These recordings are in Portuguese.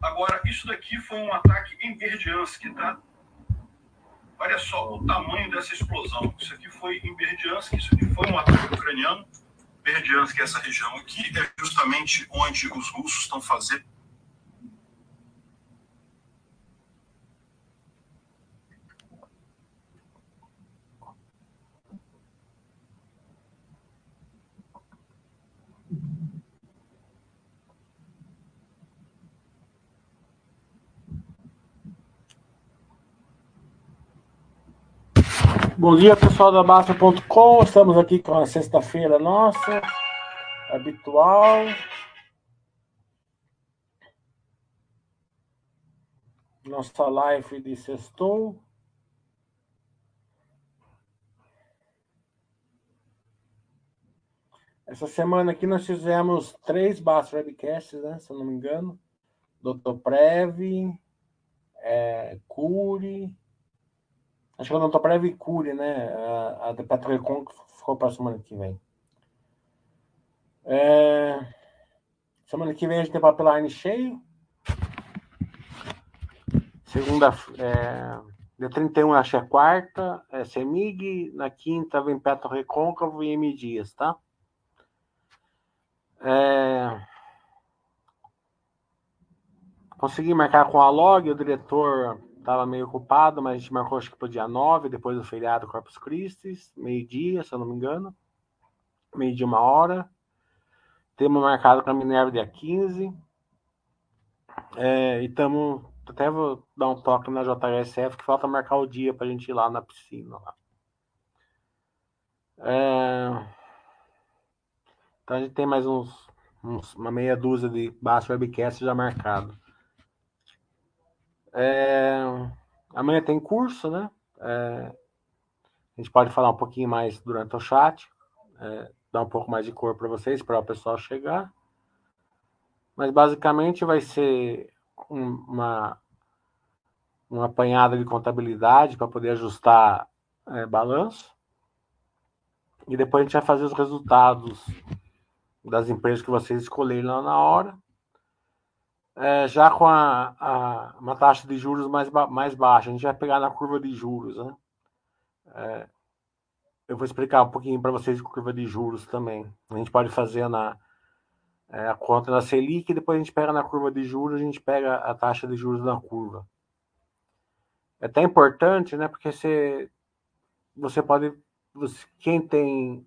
Agora, isso daqui foi um ataque em Berdiansk, tá? Olha só o tamanho dessa explosão. Isso aqui foi em Berdiansk, isso aqui foi um ataque ucraniano. Berdiansk, essa região aqui, é justamente onde os russos estão fazendo Bom dia, pessoal da Basta.com. Estamos aqui com a sexta-feira nossa, habitual. Nossa live de sextou. Essa semana aqui nós fizemos três Basta Webcasts, né? Se eu não me engano. Dr. Prev, é, Acho que eu não para a Vicúria, né? A, a de Petrocon ficou para semana que vem. É... Semana que vem a gente tem papeline cheio. Segunda, é... dia 31 acho que é quarta, é Semig. Na quinta vem Petro Recôncavo e M Dias, tá? É... Consegui marcar com a log, o diretor Estava meio ocupado, mas a gente marcou acho que para o dia 9, depois do feriado Corpus Christi, meio-dia, se eu não me engano. Meio-dia, uma hora. Temos marcado para Minerva dia 15. É, e estamos. Até vou dar um toque na JSF que falta marcar o dia para a gente ir lá na piscina. Lá. É, então a gente tem mais uns, uns uma meia dúzia de baixo webcast já marcado. É, amanhã tem curso, né? É, a gente pode falar um pouquinho mais durante o chat, é, dar um pouco mais de cor para vocês, para o pessoal chegar. Mas basicamente vai ser um, uma, uma apanhada de contabilidade para poder ajustar é, balanço. E depois a gente vai fazer os resultados das empresas que vocês escolherem lá na hora é, já com a, a, uma taxa de juros mais, mais baixa. A gente vai pegar na curva de juros, né? É, eu vou explicar um pouquinho para vocês a curva de juros também. A gente pode fazer na é, a conta na Selic depois a gente pega na curva de juros, a gente pega a taxa de juros na curva. É até importante, né? Porque você, você pode, você, quem tem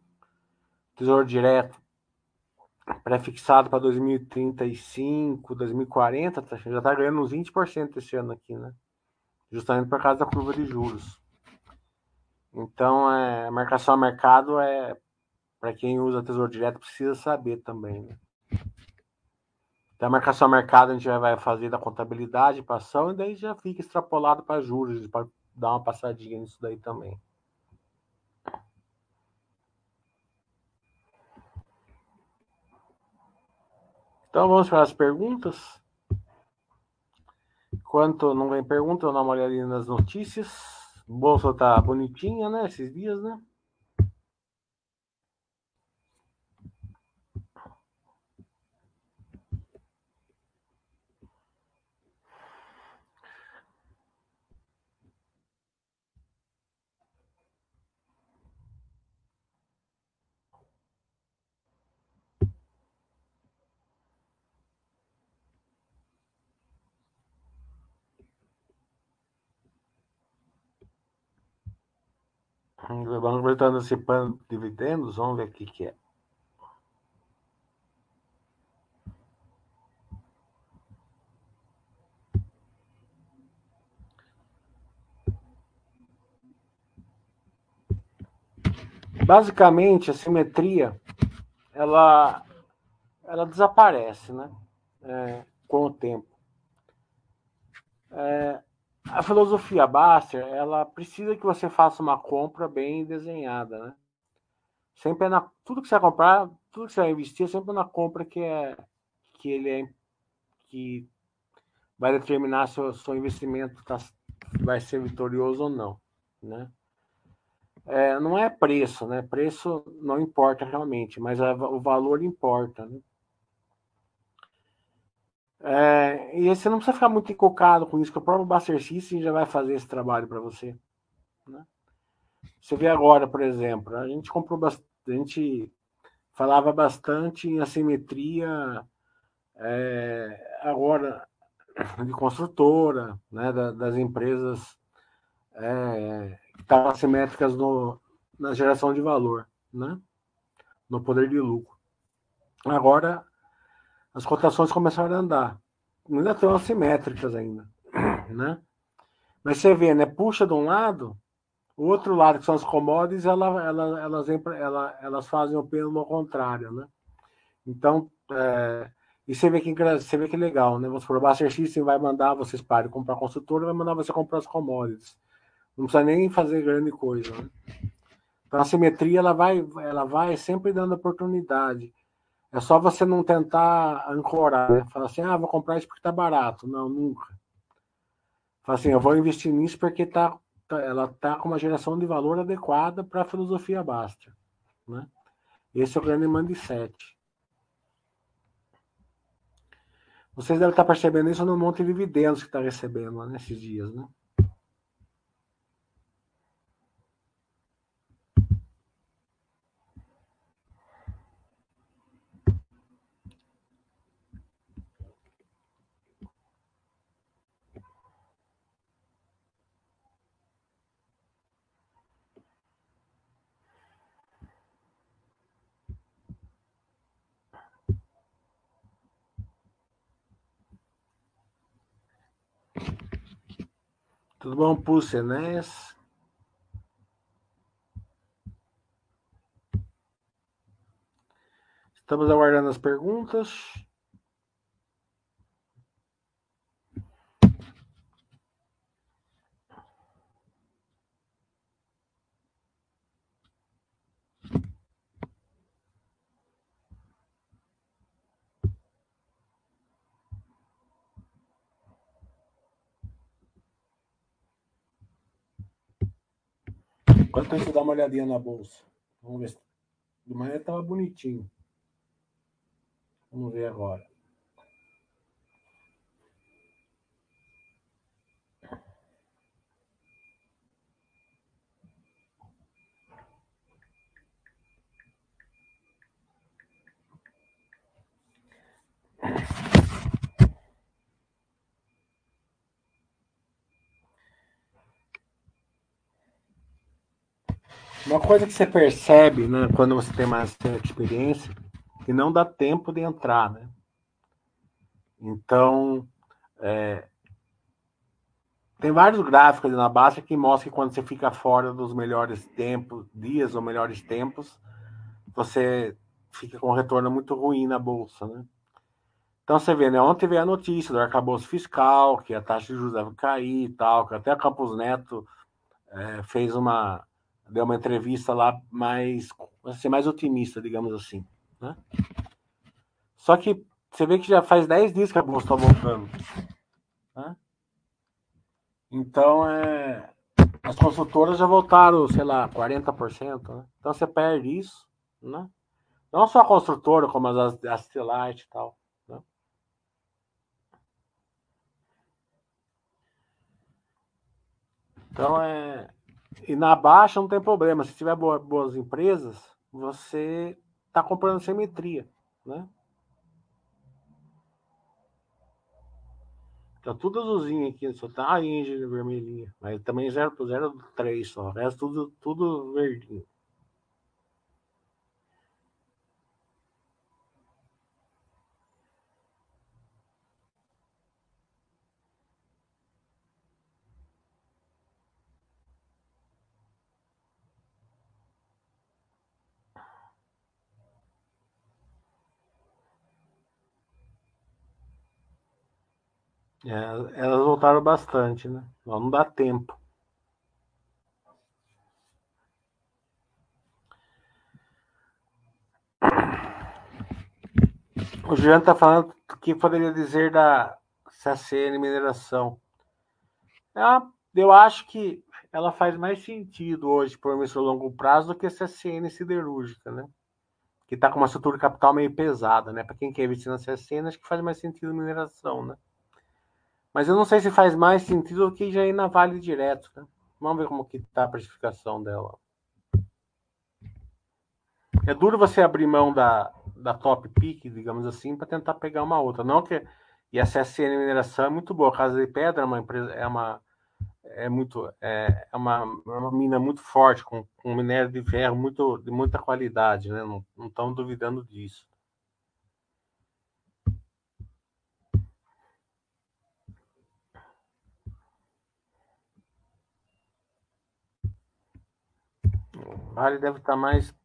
tesouro direto pré-fixado para 2035, 2040, tá, já está ganhando uns 20% esse ano aqui, né? Justamente por causa da curva de juros. Então, é, marcação a mercado é para quem usa tesouro direto precisa saber também. Né? Então, a marcação a mercado a gente vai fazer da contabilidade para ação e daí já fica extrapolado para juros, para dar uma passadinha nisso daí também. Então vamos para as perguntas. Enquanto não vem pergunta, eu dou uma olhadinha nas notícias. Bolsa tá bonitinha, né? Esses dias, né? O Banco está antecipando dividendos, vamos ver o que, que é. Basicamente, a simetria ela, ela desaparece né? É, com o tempo. É, a filosofia Baster, ela precisa que você faça uma compra bem desenhada, né? Sempre é na tudo que você vai comprar, tudo que você vai investir, é sempre na compra que é que ele é que vai determinar se o seu investimento tá, vai ser vitorioso ou não, né? É, não é preço, né? Preço não importa realmente, mas a, o valor importa, né? É, e você não precisa ficar muito encocado com isso, que o próprio Buster System já vai fazer esse trabalho para você. Né? Você vê agora, por exemplo, a gente comprou bastante, a gente falava bastante em assimetria é, agora de construtora, né, das empresas é, que estavam assimétricas no, na geração de valor, né, no poder de lucro. Agora as cotações começaram a andar, ainda estão assimétricas ainda, né? Mas você vê, né? Puxa de um lado, o outro lado, que são as commodities, ela, ela, elas, ela, elas fazem o pêndulo contrário, né? Então, é, e você vê que você vê que legal, né? Vamos supor, o vai mandar vocês parem comprar construtora, vai mandar você comprar as commodities. Não precisa nem fazer grande coisa, né? Então a simetria ela vai, ela vai sempre dando oportunidade. É só você não tentar ancorar, né? Falar assim, ah, vou comprar isso porque tá barato. Não, nunca. Fala assim, eu vou investir nisso porque tá, tá ela tá com uma geração de valor adequada para a filosofia Basta, né? Esse é o grande mindset. Vocês devem estar percebendo isso no monte de dividendos que está recebendo nesses dias, né? Tudo bom, Púcia? Estamos aguardando as perguntas. Enquanto isso, dá uma olhadinha na bolsa. Vamos ver. De manhã estava bonitinho. Vamos ver agora. Uma coisa que você percebe, né, quando você tem mais experiência, que não dá tempo de entrar, né? Então, é, tem vários gráficos na base que mostram que quando você fica fora dos melhores tempos, dias ou melhores tempos, você fica com um retorno muito ruim na bolsa, né? Então você vê, né? Ontem veio a notícia do arcabouço fiscal, que a taxa de juros deve cair e tal, que até a Campos Neto é, fez uma deu uma entrevista lá mais, ser mais otimista, digamos assim. Né? Só que você vê que já faz 10 dias que a bolsa está voltando. Né? Então, é, as consultoras já voltaram, sei lá, 40%. Né? Então, você perde isso. Né? Não só a construtora, como as, as e tal. Né? Então, é, e na baixa não tem problema. Se tiver boas, empresas, você está comprando simetria, né? Tá tudo azulzinho aqui, só tá a Engine vermelhinha. Mas também 0.03 só. O resto tudo, tudo verdinho. É, elas voltaram bastante, né? Não dá tempo. O Jean está falando o que poderia dizer da CCN Mineração. Ah, eu acho que ela faz mais sentido hoje por um longo prazo do que a CCN Siderúrgica, né? que está com uma estrutura de capital meio pesada, né? Para quem quer investir na CSN, acho que faz mais sentido mineração, né? Mas eu não sei se faz mais sentido do que já ir na Vale direto, né? Vamos ver como que tá a precificação dela. É duro você abrir mão da, da top pick, digamos assim, para tentar pegar uma outra. Não que e a CSN Mineração é muito boa. A Casa de Pedra é uma empresa, é uma é muito é, é uma, é uma mina muito forte com, com minério de ferro muito de muita qualidade, né? Não estão duvidando disso. Vale deve estar mais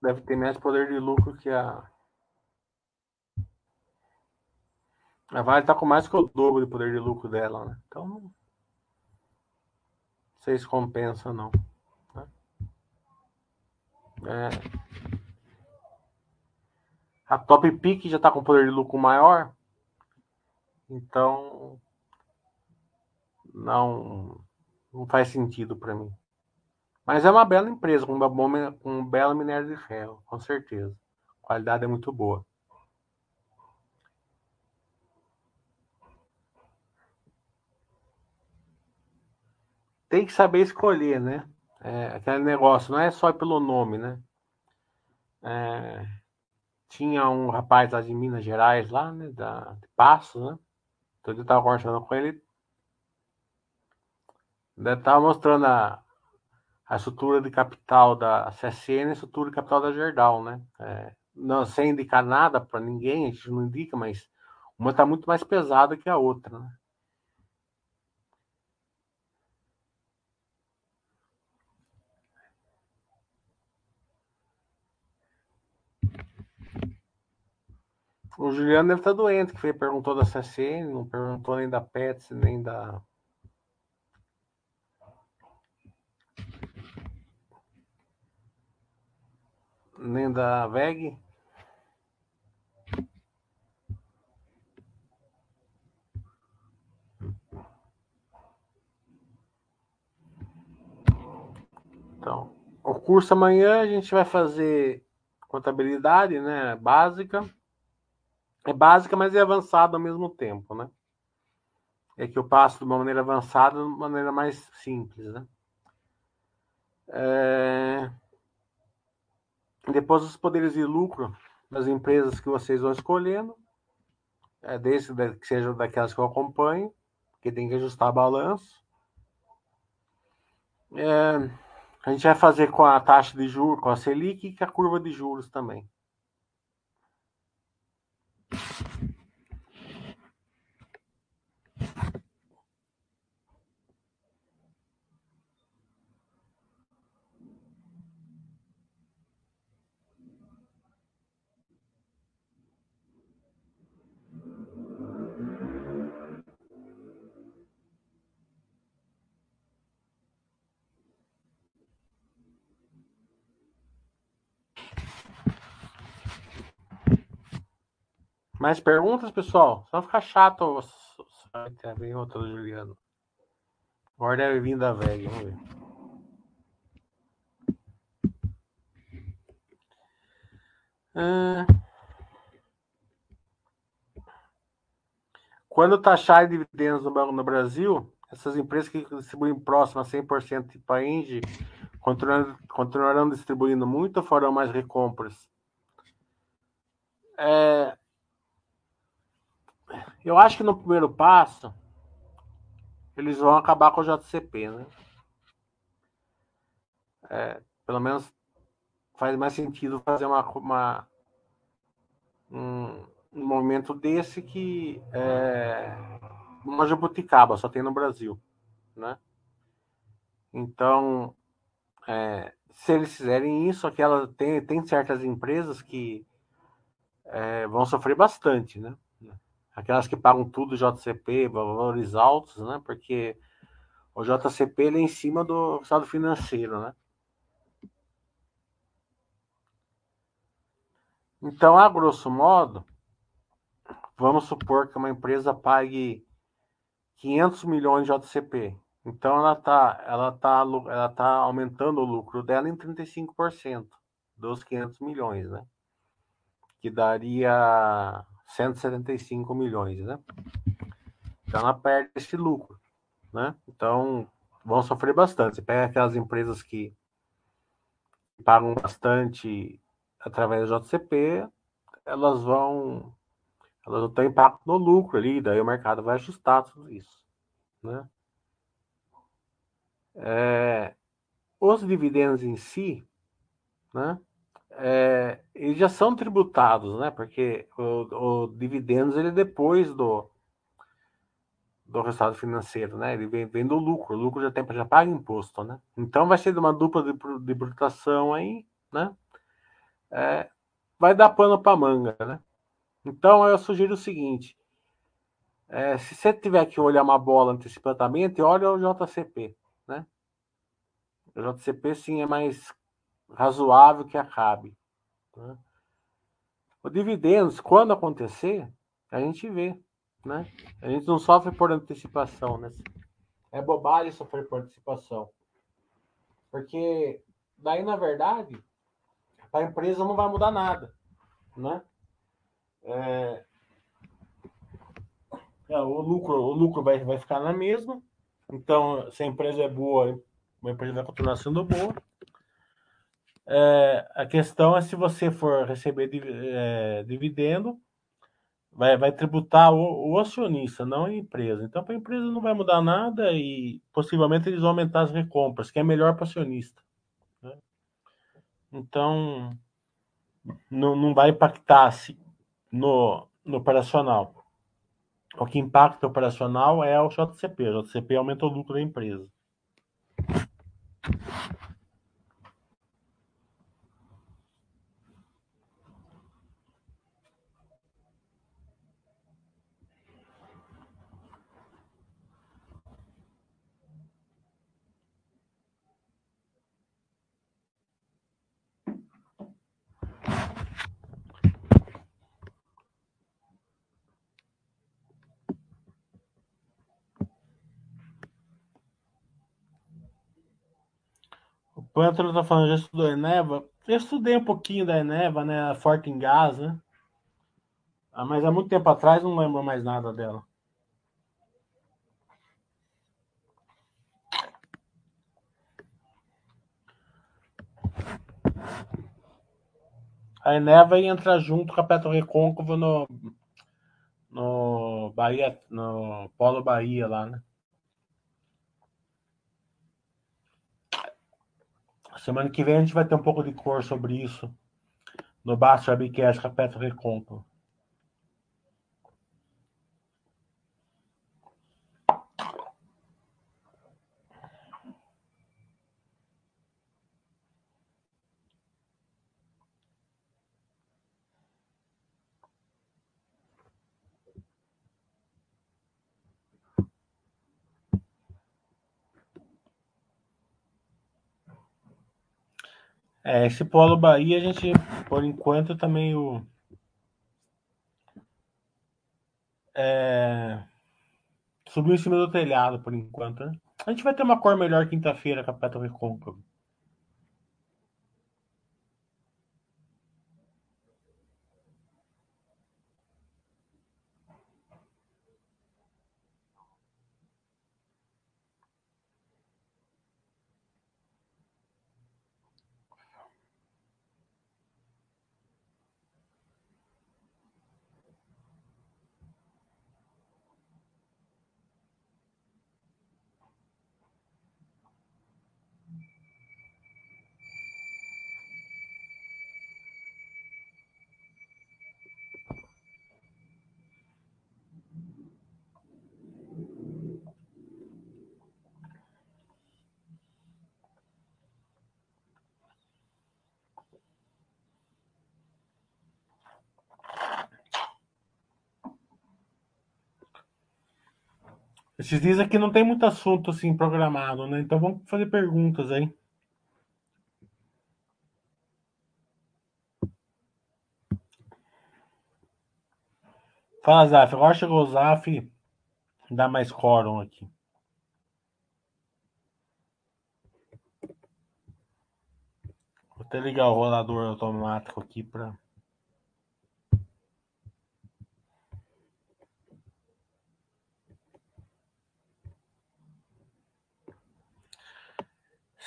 deve ter mais poder de lucro que a A Vale está com mais que o dobro de poder de lucro dela, né? Então, não sei se compensa, não. Né? É. A Top Peak já está com poder de lucro maior, então não, não faz sentido para mim. Mas é uma bela empresa, com, uma bom, com um belo minério de ferro, com certeza. A qualidade é muito boa. tem que saber escolher, né? É, aquele negócio, não é só pelo nome, né? É, tinha um rapaz lá de Minas Gerais, lá, né? Da, de Passos, né? Então eu estava conversando com ele. Ele estava mostrando a, a estrutura de capital da CSN e a estrutura de capital da Gerdau, né? É, não, sem indicar nada para ninguém, a gente não indica, mas uma está muito mais pesada que a outra, né? O Juliano deve estar doente, que foi, perguntou da CCN, não perguntou nem da Pets, nem da. Nem da VEG. Então, o curso amanhã a gente vai fazer contabilidade, né, básica é básica, mas é avançada ao mesmo tempo, né? É que eu passo de uma maneira avançada de uma maneira mais simples, né? É... Depois os poderes de lucro das empresas que vocês vão escolhendo, é, desde que sejam daquelas que eu acompanho, que tem que ajustar balanço. É... A gente vai fazer com a taxa de juros, com a Selic e com a curva de juros também. Mais perguntas, pessoal? Só ficar chato. Vem outro do Juliano. Agora deve vir da velha. Vamos ver. Ah. Quando taxar dividendos no Banco no Brasil, essas empresas que distribuem próximo a 100% de Painge continuarão, continuarão distribuindo muito ou farão mais recompras? É, eu acho que no primeiro passo eles vão acabar com o JCP, né? É, pelo menos faz mais sentido fazer uma, uma um, um momento desse que é, uma jabuticaba só tem no Brasil, né? Então, é, se eles fizerem isso, aquela tem, tem certas empresas que é, vão sofrer bastante, né? Aquelas que pagam tudo JCP, valores altos, né? Porque o JCP ele é em cima do estado financeiro, né? Então, a grosso modo, vamos supor que uma empresa pague 500 milhões de JCP. Então, ela está ela tá, ela tá aumentando o lucro dela em 35% dos 500 milhões, né? que daria 175 milhões, né? Então ela perde esse lucro, né? Então vão sofrer bastante. Você pega aquelas empresas que pagam bastante através do JCP, elas vão elas vão ter impacto no lucro ali, daí o mercado vai ajustar tudo isso, né? É, os dividendos em si, né? É, eles já são tributados, né? Porque o, o dividendos ele é depois do do resultado financeiro, né? Ele vem, vem do lucro, o lucro já tem já paga imposto, né? Então vai ser de uma dupla de tributação aí, né? É, vai dar pano para manga, né? Então eu sugiro o seguinte: é, se você tiver que olhar uma bola antecipadamente, olha o JCP, né? O JCP sim é mais razoável que acabe. Né? O dividendos, quando acontecer, a gente vê né? A gente não sofre por antecipação, né? É bobagem sofrer por antecipação. Porque daí, na verdade, a empresa não vai mudar nada, né? É... É, o lucro, o lucro vai, vai ficar na mesma. Então, se a empresa é boa, a empresa vai continuar sendo boa. É, a questão é se você for receber é, dividendo, vai, vai tributar o, o acionista, não a empresa. Então, para a empresa não vai mudar nada e possivelmente eles vão aumentar as recompras, que é melhor para o acionista. Né? Então, não, não vai impactar no, no operacional. O que impacta o operacional é o JCP. O JCP aumenta o lucro da empresa. O Antônio tá falando, já estudou Eneva? Eu estudei um pouquinho da Eneva, né? Forte em Gás, né? Ah, mas há muito tempo atrás não lembro mais nada dela. A Eneva entra junto com a Petro Recôncavo no, no Bahia, no Polo Bahia lá, né? Semana que vem a gente vai ter um pouco de cor sobre isso no Basta Webcast com a É, esse Polo Bahia, a gente, por enquanto, tá meio. É, subiu em cima do telhado, por enquanto. Né? A gente vai ter uma cor melhor quinta-feira com a Petro Recôncavo. Esses dias aqui não tem muito assunto assim programado, né? Então vamos fazer perguntas aí. Fala, Zaf. Agora chegou o Zaf. Dá mais quórum aqui. Vou até ligar o rolador automático aqui para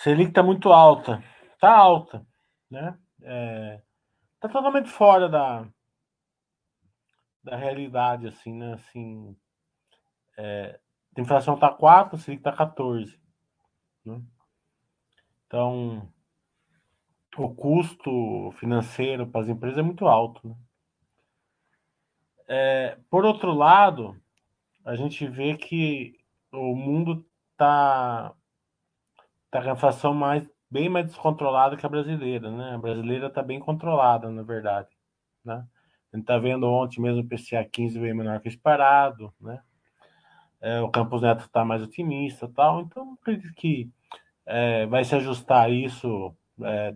Selic está muito alta. Está alta, né? É, tá totalmente fora da, da realidade, assim, né? Assim, é, a inflação está 4, a Selic está 14. Né? Então, o custo financeiro para as empresas é muito alto. Né? É, por outro lado, a gente vê que o mundo está tá com a inflação mais, bem mais descontrolada que a brasileira, né? A brasileira está bem controlada, na verdade, né? A gente está vendo ontem mesmo o PCA 15 veio menor que esperado, né? É, o Campos Neto está mais otimista tal, então acredito que é, vai se ajustar isso é,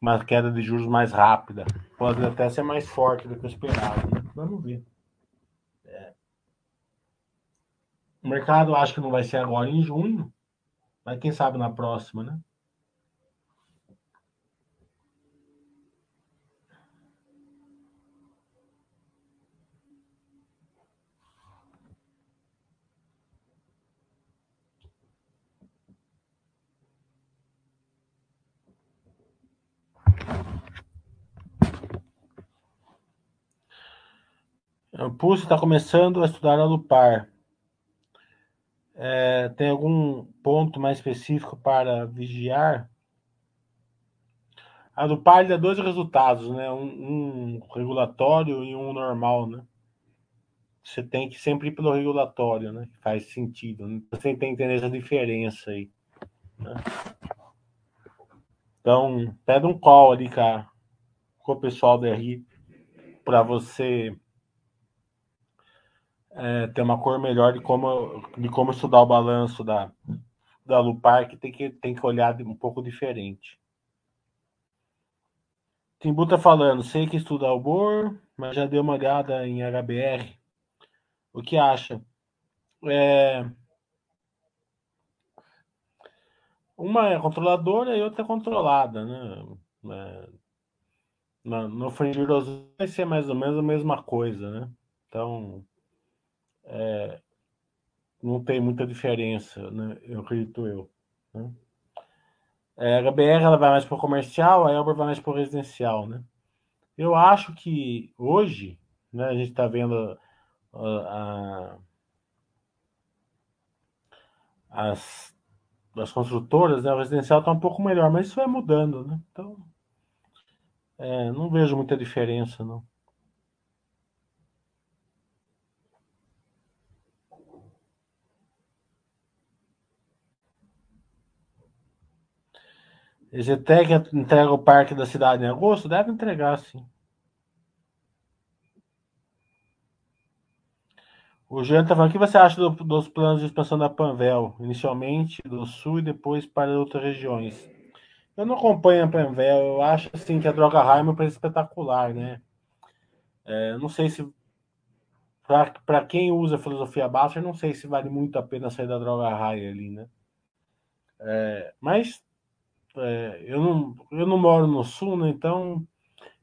uma queda de juros mais rápida. Pode até ser mais forte do que o esperado. Né? Vamos ver. É. O mercado acho que não vai ser agora em junho, mas quem sabe na próxima, né? O Pulse está começando a estudar a Lupar. É, tem algum ponto mais específico para vigiar? A Lupar dá dois resultados, né? Um, um, regulatório e um normal, né? Você tem que sempre ir pelo regulatório, né? Faz sentido. Né? Você tem que entender essa diferença aí. Né? Então, pede um call ali com, a, com o pessoal da RI para você é, ter uma cor melhor de como, de como estudar o balanço da, da Lupar, que tem que, tem que olhar um pouco diferente. Timbu tá falando, sei que estuda o BOR, mas já deu uma olhada em HBR. O que acha? É... Uma é controladora e outra é controlada, né? É... No, no vai ser mais ou menos a mesma coisa, né? Então, é, não tem muita diferença, né? eu acredito eu. Né? É, a HBR ela vai mais para o comercial, a Elber vai mais para o residencial. Né? Eu acho que hoje né, a gente está vendo a, as, as construtoras, né, o residencial está um pouco melhor, mas isso vai mudando. Né? Então, é, não vejo muita diferença. Não. EGTEC entrega o parque da cidade em agosto? Deve entregar, sim. O Jean está falando, o que você acha do, dos planos de expansão da Panvel? Inicialmente do sul e depois para outras regiões. Eu não acompanho a Panvel, eu acho assim que a droga Raia é espetacular, né? É, não sei se para quem usa filosofia baixa, não sei se vale muito a pena sair da droga raia ali, né? É, mas é, eu, não, eu não moro no sul, né? Então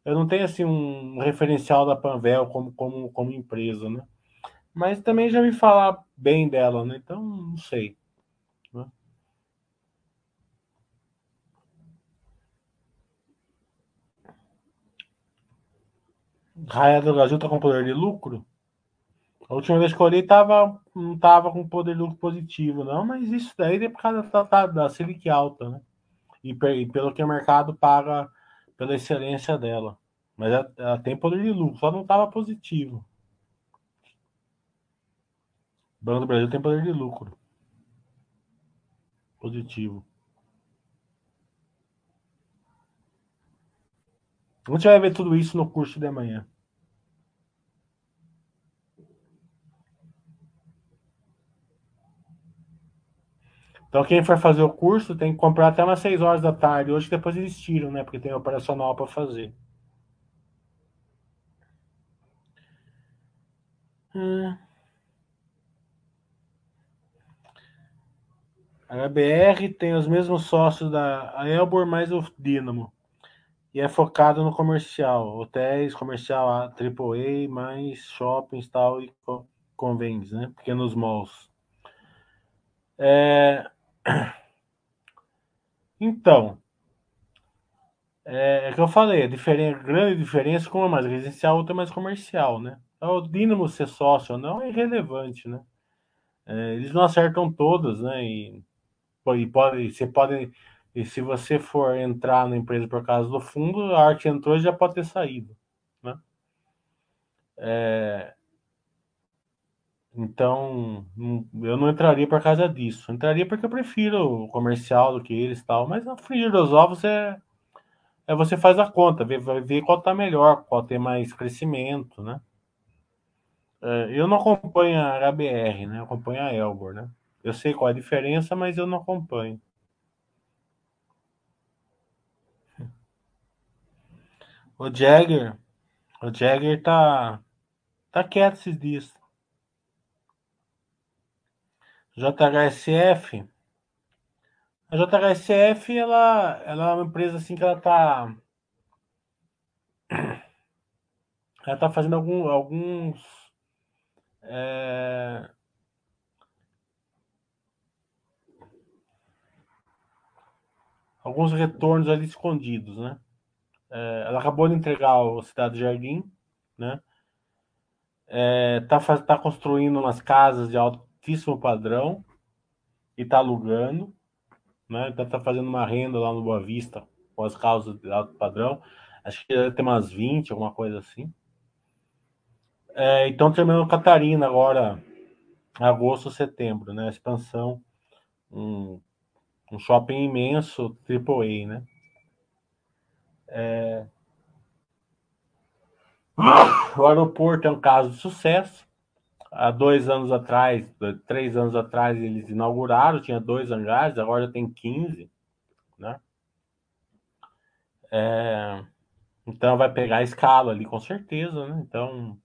eu não tenho assim um referencial da Panvel como, como, como empresa, né? Mas também já me falar bem dela, né? Então não sei. Né? Raia do Brasil tá com poder de lucro? A última vez que eu olhei tava, não tava com poder de lucro positivo, não, mas isso daí é por causa da, da, da Selic alta, né? E, e pelo que o mercado paga pela excelência dela. Mas ela, ela tem poder de lucro, só não estava positivo. O Banco do Brasil tem poder de lucro. Positivo. A gente vai ver tudo isso no curso de amanhã. Então, quem for fazer o curso tem que comprar até umas 6 horas da tarde. Hoje, depois eles tiram, né? Porque tem operacional para fazer. Hum. A HBR tem os mesmos sócios da Elbor mais o Dynamo. E é focado no comercial. Hotéis, comercial AAA, mais shoppings tal, e convênios, né? Pequenos malls. É, Então, é, é que eu falei, a diferença, grande diferença com uma é mais residencial, outra é mais comercial, né? Então, o Dínamo ser sócio ou não é irrelevante, né? É, eles não acertam todas, né? E, e pode, você pode, e se você for entrar na empresa por causa do fundo, a arte entrou e já pode ter saído, né? É, então, eu não entraria por causa disso. entraria porque eu prefiro o comercial do que eles tal. Mas a frigir dos ovos é, é você faz a conta, vê, ver qual tá melhor, qual tem mais crescimento, né? É, eu não acompanho a HBR, né? Eu acompanho a Elbor, né? Eu sei qual é a diferença, mas eu não acompanho. O Jagger, o Jagger tá, tá quieto esses dias. JHSF. A JHSF, ela, ela é uma empresa assim que ela tá. Ela tá fazendo algum, alguns. É, alguns retornos ali escondidos, né? É, ela acabou de entregar o Cidade Jardim, né? É, tá, tá construindo umas casas de alto altíssimo padrão e está alugando, né? Então está fazendo uma renda lá no Boa Vista com as causas de alto padrão. Acho que deve ter umas 20, alguma coisa assim. É, então terminando Catarina agora, agosto, setembro, né? Expansão, um, um shopping imenso, AAA, né? É... O aeroporto é um caso de sucesso há dois anos atrás, três anos atrás, eles inauguraram, tinha dois hangares, agora tem 15, né? É, então vai pegar a escala ali, com certeza, né? Então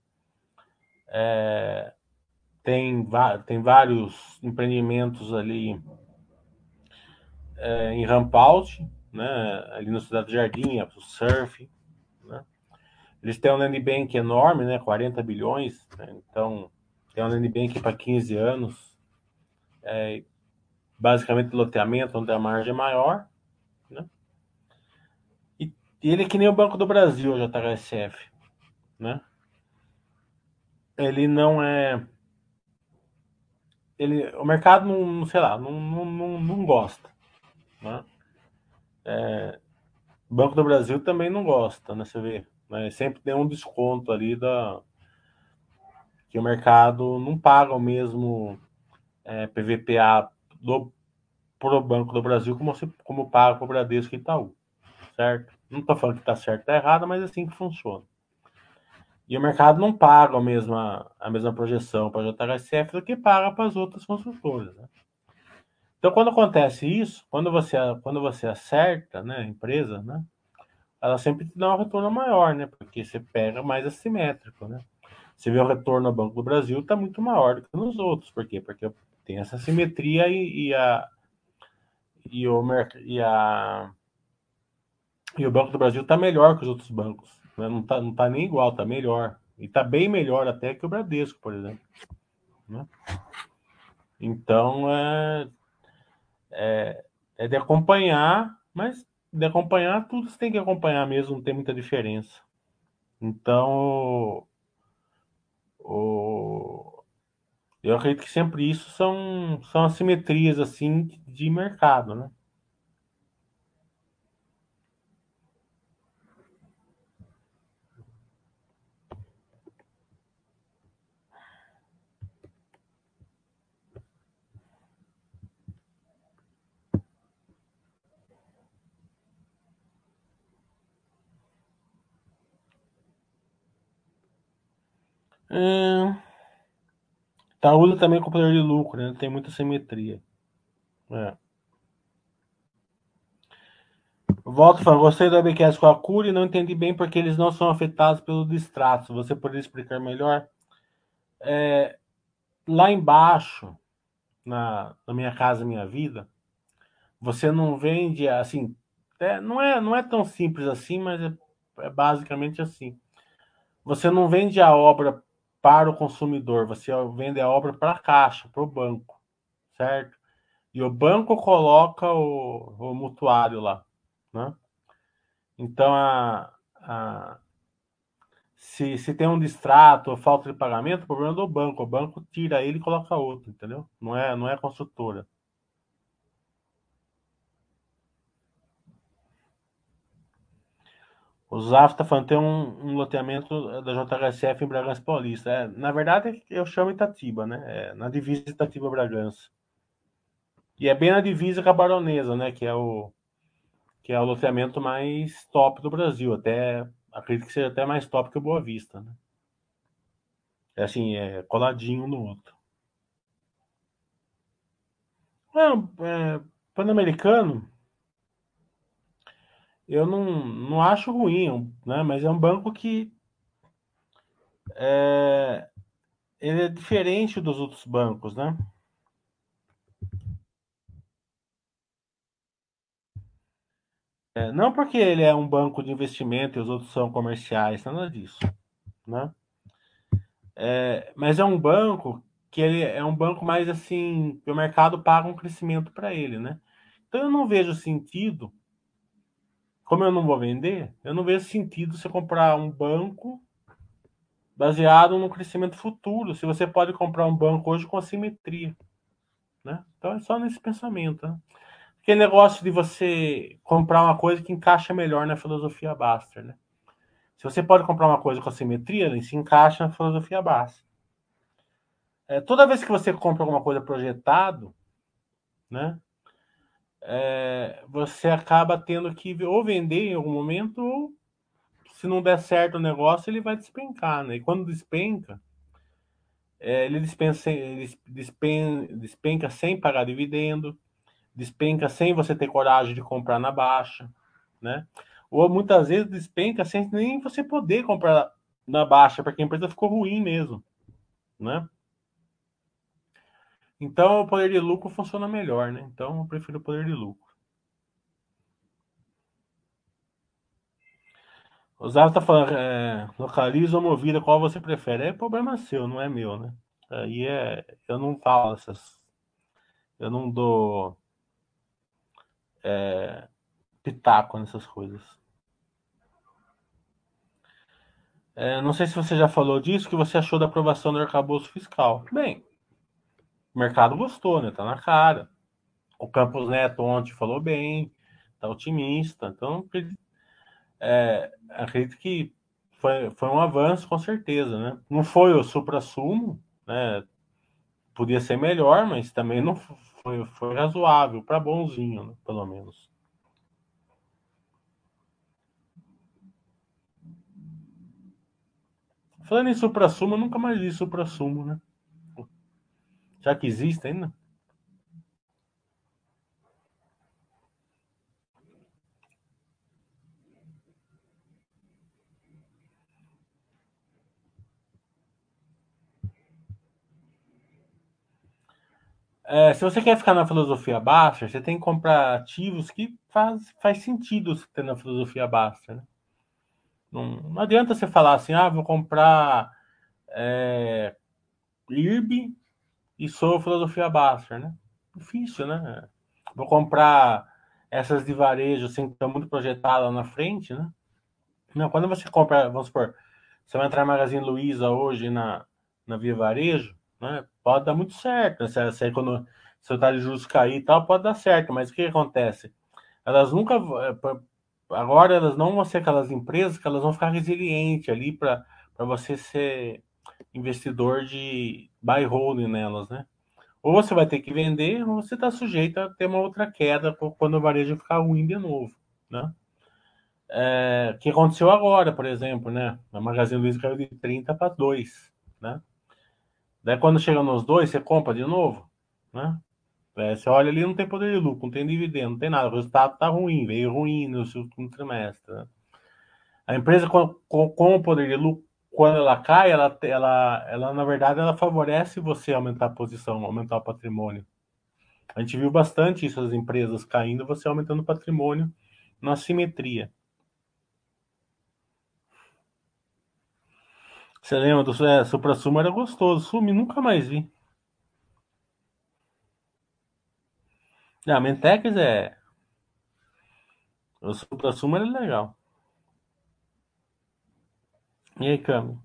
é, tem, tem vários empreendimentos ali é, em Rampalt, né? Ali no Cidade Jardim, o surf, né? Eles têm um land bank enorme, né? 40 bilhões, né? então tem um land bank para 15 anos, é, basicamente loteamento, onde a margem é maior, né? E, e ele é que nem o Banco do Brasil, o JHSF, né? Ele não é ele, o mercado não, sei lá, não, não, não gosta, né? É, Banco do Brasil também não gosta, né? Você vê, né? sempre tem um desconto ali da, que o mercado não paga o mesmo é, PVPA do pro Banco do Brasil como, como paga para o Bradesco e Itaú, certo? Não estou falando que está certo ou tá errado, mas é assim que funciona. E o mercado não paga a mesma, a mesma projeção para a JHSF do que paga para as outras construtoras. Né? Então, quando acontece isso, quando você, quando você acerta né, a empresa, né, ela sempre te dá um retorno maior, né? Porque você pega mais assimétrico, né? Você vê o retorno ao Banco do Brasil está muito maior do que nos outros. Por quê? Porque tem essa simetria e, e a e o e a e o Banco do Brasil está melhor que os outros bancos. Né? Não está não tá nem igual, está melhor. E está bem melhor até que o Bradesco, por exemplo. Né? Então é, é, é de acompanhar, mas de acompanhar tudo você tem que acompanhar mesmo, não tem muita diferença. Então o... Eu acredito que sempre isso são, são assimetrias assim de mercado, né? Hum, Taúda também com poder de lucro, né? Tem muita simetria. É. Volto falando, gostei do webcast com a Cura e não entendi bem porque eles não são afetados pelo distrato. Você poderia explicar melhor? É, lá embaixo, na, na minha casa, minha vida, você não vende assim. É, não, é, não é tão simples assim, mas é, é basicamente assim. Você não vende a obra para o consumidor, você vende a obra para a caixa, para o banco, certo? e o banco coloca o, o mutuário lá, né? Então, a, a, se, se tem um distrato ou falta de pagamento, o problema é do banco. O banco tira ele e coloca outro, entendeu? Não é, não é a construtora. O Zaf está falando tem um, um, loteamento da JHSF em Bragança Paulista. É, na verdade, eu chamo Itatiba, né? É, na divisa Itatiba-Bragança. E é bem na divisa com a Baronesa, né? Que é o, que é o loteamento mais top do Brasil. Até acredito que seja até mais top que o Boa Vista, né? É assim, é coladinho um no outro. É, é, Pan-Americano, eu não, não acho ruim, né? Mas é um banco que é, ele é diferente dos outros bancos, né? É, não porque ele é um banco de investimento e os outros são comerciais, nada disso, né? É, mas é um banco que ele é um banco mais assim, o mercado paga um crescimento para ele, né? Então eu não vejo sentido, como eu não vou vender, eu não vejo sentido você comprar um banco baseado no crescimento futuro, se você pode comprar um banco hoje com assimetria, né? Então é só nesse pensamento, né? aquele negócio de você comprar uma coisa que encaixa melhor na filosofia Baster, né? Se você pode comprar uma coisa com simetria, ele se encaixa na filosofia Baster. É, toda vez que você compra alguma coisa projetado, né? É, você acaba tendo que ou vender em algum momento, ou se não der certo o negócio, ele vai despencar, né? E quando despenca, é, ele, dispensa, ele despen, despenca sem pagar dividendo, despenca sem você ter coragem de comprar na baixa, né? Ou muitas vezes despenca sem nem você poder comprar na baixa, porque a empresa ficou ruim mesmo, né? Então o poder de lucro funciona melhor, né? Então eu prefiro o poder de lucro. O Zaro tá falando, é, localiza ou movida, qual você prefere? É problema seu, não é meu, né? Aí é, eu não falo essas, eu não dou é, pitaco nessas coisas. É, não sei se você já falou disso, que você achou da aprovação do arcabouço fiscal. Bem, o mercado gostou, né? Tá na cara. O Campos Neto ontem falou bem, tá otimista. Então, é, acredito que foi, foi um avanço, com certeza, né? Não foi o supra-sumo, né? Podia ser melhor, mas também não foi, foi razoável, para bonzinho, né, pelo menos. Falando em supra-sumo, eu nunca mais vi supra-sumo, né? Já que existe ainda. É, se você quer ficar na filosofia Baster, você tem que comprar ativos que faz, faz sentido você ter na filosofia Baster. Né? Não, não, adianta você falar assim, ah, vou comprar é, IRB e sou filosofia Baster, né? Difícil, né? Vou comprar essas de varejo assim, que estão muito projetadas na frente, né? Não, quando você compra, vamos supor, você vai entrar na Magazine Luiza hoje na, na Via Varejo, né? Pode dar muito certo. Né? Se, se, quando, se o taxa de juros cair e tal, pode dar certo. Mas o que acontece? Elas nunca. É, agora elas não vão ser aquelas empresas que elas vão ficar resilientes ali para você ser investidor de buy holding nelas, né? Ou você vai ter que vender, ou você está sujeito a ter uma outra queda quando o varejo ficar ruim de novo, né? É, que aconteceu agora, por exemplo, né? A Magazine Luiza caiu de 30 para 2, né? Daí quando chega nos dois, você compra de novo, né? É, você olha ali, não tem poder de lucro, não tem dividendo, não tem nada. O resultado está ruim, veio ruim no segundo trimestre. Né? A empresa com, com, com, o poder de lucro, quando ela cai, ela, ela, ela, na verdade, ela favorece você aumentar a posição, aumentar o patrimônio. A gente viu bastante isso, as empresas caindo, você aumentando o patrimônio na simetria. Você lembra do é, Supra-Sumo? Era gostoso. Sumi, nunca mais vi. Não, a Mentex é. O supra-sumo é legal. E aí, Cami?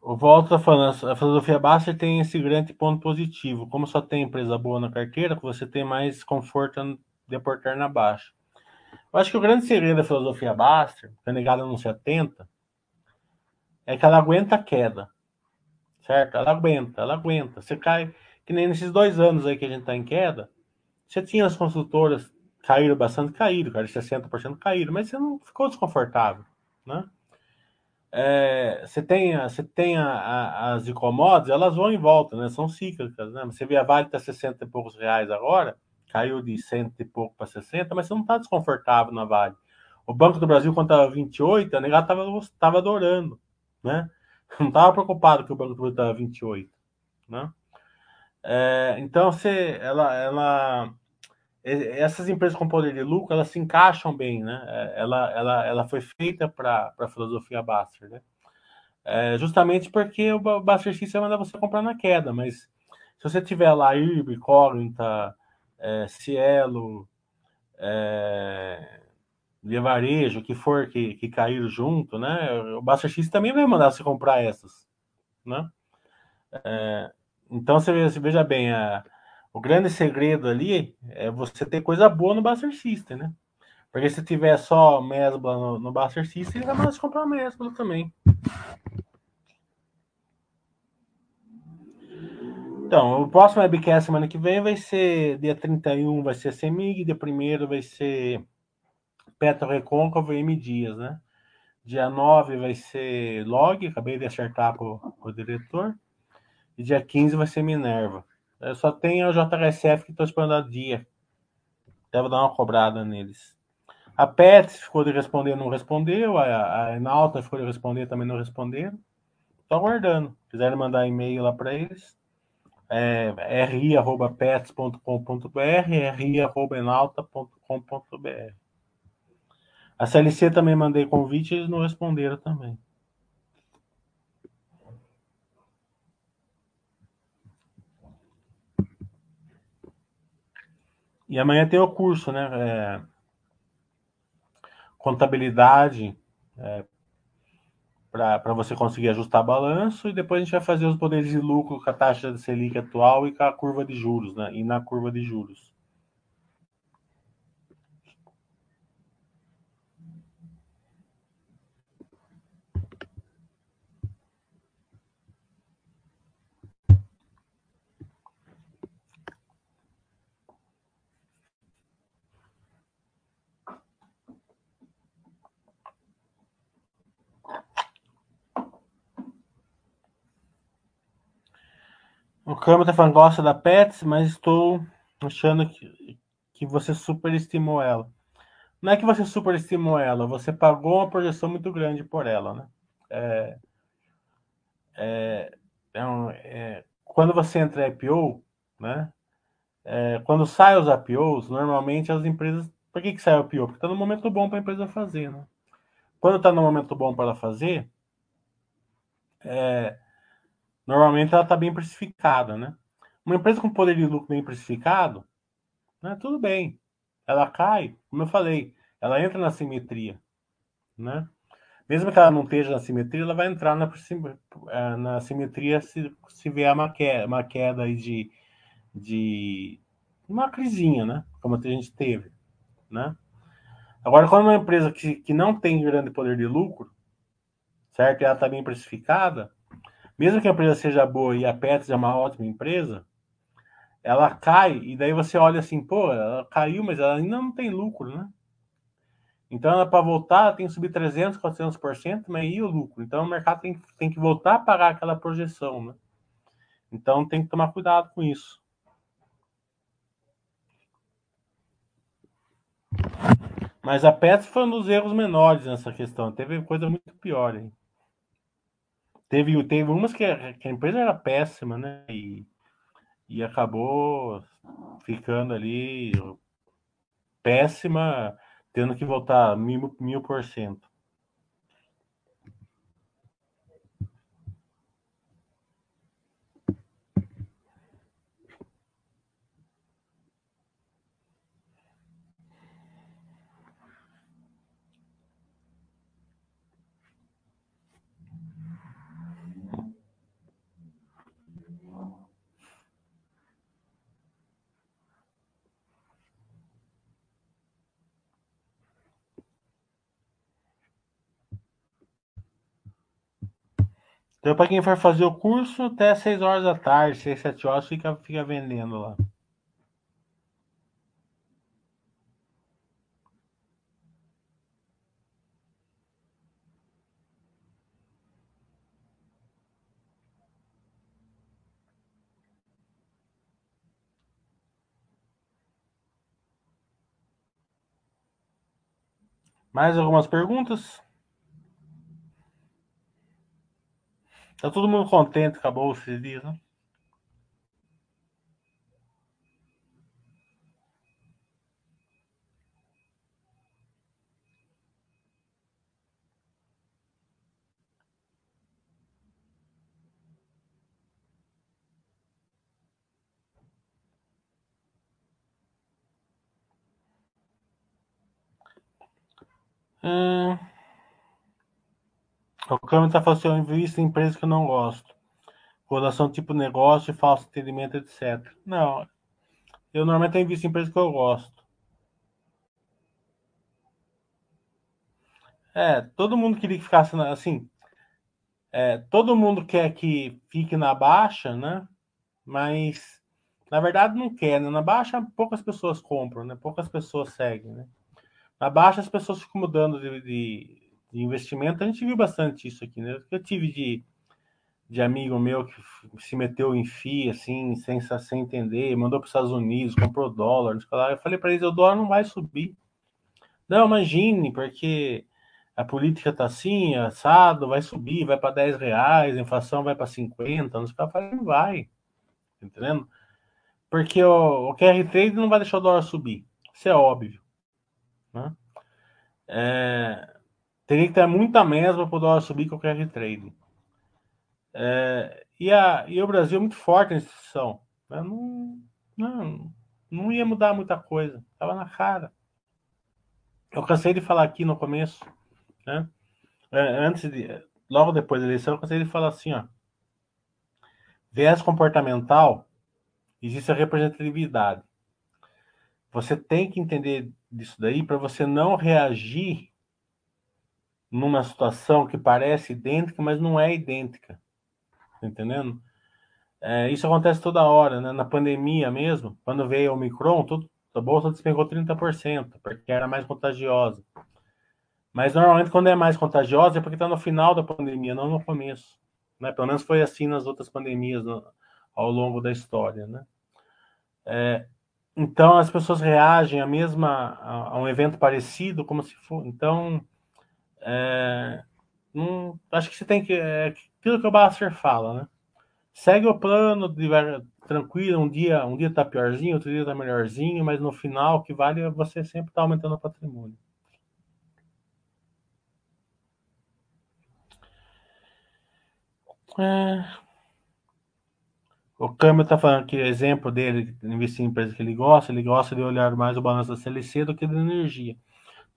O Walter tá falando, a filosofia Baster tem esse grande ponto positivo. Como só tem empresa boa na carteira, você tem mais conforto de aportar na baixa. Eu acho que o grande segredo da filosofia Baster, que a negada não se atenta, é que ela aguenta a queda. Certo? Ela aguenta, ela aguenta. Você cai, que nem nesses dois anos aí que a gente está em queda, você tinha as consultoras caíram bastante, caíram, cara, 60% caíram, mas você não ficou desconfortável, né? É, você tem, você tem a, a, as incomodas, elas vão em volta, né? São cíclicas, né? Você vê a Vale está 60 e poucos reais agora, caiu de 100 e pouco para 60, mas você não está desconfortável na Vale. O Banco do Brasil, quando estava 28, a negada estava adorando, né? Não estava preocupado que o Banco do Brasil estava 28, né? É, então, você, ela, ela, essas empresas com poder de lucro, elas se encaixam bem, né? É, ela, ela, ela foi feita para a filosofia Baster, né? É, justamente porque o Baster System manda você comprar na queda, mas se você tiver lá IRB, Cognita, é, Cielo, é, Via Varejo, que for que, que cair junto, né? O Baster X também vai mandar você comprar essas, né? É, então você, você veja bem, a, o grande segredo ali é você ter coisa boa no Buster System, né? Porque se tiver só Mesbla no, no System, ele vai mais comprar Mesbla também. Então, o próximo webcast semana que vem vai ser dia 31, vai ser Semig, dia 1 vai ser Petro Recôncavo e M Dias, né? Dia 9 vai ser Log, acabei de acertar com o diretor. E dia 15 vai ser Minerva. Eu só tenho o JHSF que estou esperando a dia. Deve dar uma cobrada neles. A Pets ficou de responder, não respondeu. A, a Enalta ficou de responder, também não responderam. Estou aguardando. Quiserem mandar e-mail lá para eles. É ri.pets.com.br, ri.enalta.com.br. A CLC também mandei convite eles não responderam também. E amanhã tem o curso, né? É, contabilidade é, para você conseguir ajustar balanço e depois a gente vai fazer os poderes de lucro com a taxa de Selic atual e com a curva de juros, né? E na curva de juros. O Câmara tá gosta da Pets, mas estou achando que, que você superestimou ela. Não é que você superestimou ela, você pagou uma projeção muito grande por ela, né? É, é, é, um, é quando você entra em IPO, né? É, quando sai os IPOs, normalmente as empresas. Por que, que sai o IPO? Porque está no momento bom para a empresa fazer, né? Quando está no momento bom para ela fazer, é, normalmente ela está bem precificada, né? Uma empresa com poder de lucro bem precificado, né, tudo bem. Ela cai, como eu falei, ela entra na simetria, né? Mesmo que ela não esteja na simetria, ela vai entrar na, é, na simetria se, se vier uma queda, uma queda de, de uma crisinha, né? Como a gente teve, né? Agora, quando uma empresa que, que não tem grande poder de lucro, certo? Ela está bem precificada, mesmo que a empresa seja boa e a Petz é uma ótima empresa, ela cai e daí você olha assim, pô, ela caiu, mas ela ainda não tem lucro, né? Então, para voltar tem que subir 300, 400%, mas e o lucro? Então, o mercado tem, tem que voltar a pagar aquela projeção, né? Então, tem que tomar cuidado com isso. Mas a Petz foi um dos erros menores nessa questão. Teve coisa muito pior, hein? Teve, teve umas que a, que a empresa era péssima, né? E, e acabou ficando ali péssima, tendo que voltar mil, mil por cento. Então, para quem for fazer o curso, até 6 horas da tarde, 6, 7 horas, fica, fica vendendo lá. Mais algumas perguntas? Tá todo mundo contente, acabou esses dias, né? Hum... O câmbio está falando assim, eu invisto em empresas que eu não gosto. Correlação tipo negócio, falso entendimento, etc. Não. Eu normalmente invisto em empresas que eu gosto. É, todo mundo queria que ficasse assim. É, todo mundo quer que fique na baixa, né? Mas na verdade não quer, né? Na baixa poucas pessoas compram, né? Poucas pessoas seguem, né? Na baixa as pessoas ficam mudando de, de de investimento, a gente viu bastante isso aqui, né? Eu tive de, de amigo meu que se meteu em FI, assim, sem, sem entender, mandou para os Estados Unidos, comprou dólar, eu falei para eles, o dólar não vai subir. Não, imagine, porque a política tá assim, assado, vai subir, vai para 10 reais, a inflação vai para 50, não sei o que. Não vai, entendendo? Porque o, o QR Trade não vai deixar o dólar subir, isso é óbvio, né? É, Teria que ter muita mesma para o dólar subir com o QR Trade. É, e, a, e o Brasil é muito forte na instituição. Né? Não, não, não ia mudar muita coisa. Estava na cara. Eu cansei de falar aqui no começo, né? É, antes de, logo depois da eleição, eu cansei de falar assim, ó. Viés comportamental, existe a representatividade. Você tem que entender disso daí para você não reagir numa situação que parece idêntica, mas não é idêntica. Tá entendendo? É, isso acontece toda hora, né? Na pandemia mesmo, quando veio o Omicron, tudo, a bolsa despegou 30%, porque era mais contagiosa. Mas normalmente quando é mais contagiosa é porque está no final da pandemia, não no começo. Né? Pelo menos foi assim nas outras pandemias no, ao longo da história, né? É, então as pessoas reagem a mesma a, a, um evento parecido como se for. Então é, acho que você tem que. É, aquilo que o Basser fala, né? Segue o plano, tranquilo, um dia, um dia tá piorzinho, outro dia tá melhorzinho, mas no final o que vale é você sempre tá aumentando o patrimônio. É... O Câmbio tá falando que o exemplo dele, investir em empresa que ele gosta, ele gosta de olhar mais o balanço da CLC do que da energia.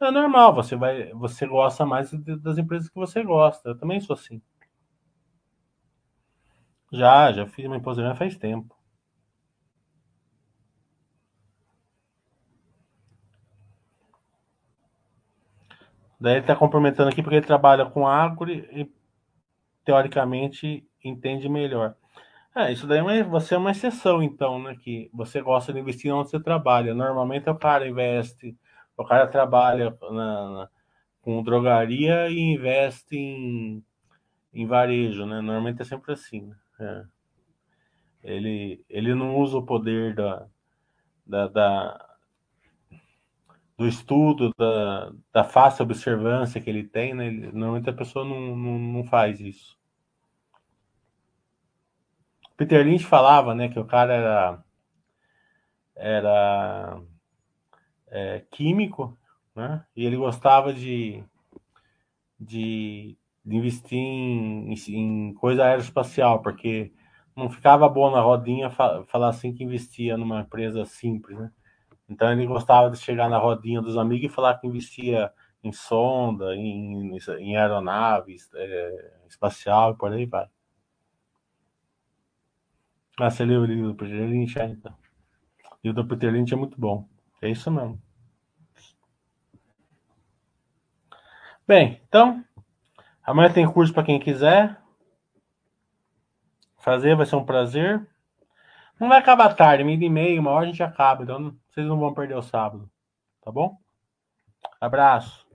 É normal, você vai, você gosta mais das empresas que você gosta. Eu também sou assim. Já, já fiz uma imposição faz tempo. Daí ele está comprometendo aqui porque ele trabalha com agro e teoricamente entende melhor. É, isso daí é você é uma exceção, então, né? Que você gosta de investir onde você trabalha. Normalmente o cara investe o cara trabalha na, na, com drogaria e investe em, em varejo, né? Normalmente é sempre assim. Né? É. Ele, ele não usa o poder da, da, da do estudo, da, da fácil observância que ele tem, né? Ele, normalmente a pessoa não, não, não faz isso. Peter Lynch falava, né, que o cara era era é, químico, né? E ele gostava de, de, de investir em, em, coisa aeroespacial, porque não ficava bom na rodinha falar assim que investia numa empresa simples, né? Então ele gostava de chegar na rodinha dos amigos e falar que investia em sonda, em, em aeronaves, é, espacial e por aí vai. Ah, você leu o livro do Peter Lynch, então. O livro do Peter Lynch é muito bom. É isso mesmo. Bem, então, amanhã tem curso para quem quiser fazer, vai ser um prazer. Não vai acabar tarde, meio e meia, uma hora a gente acaba, então vocês não vão perder o sábado, tá bom? Abraço.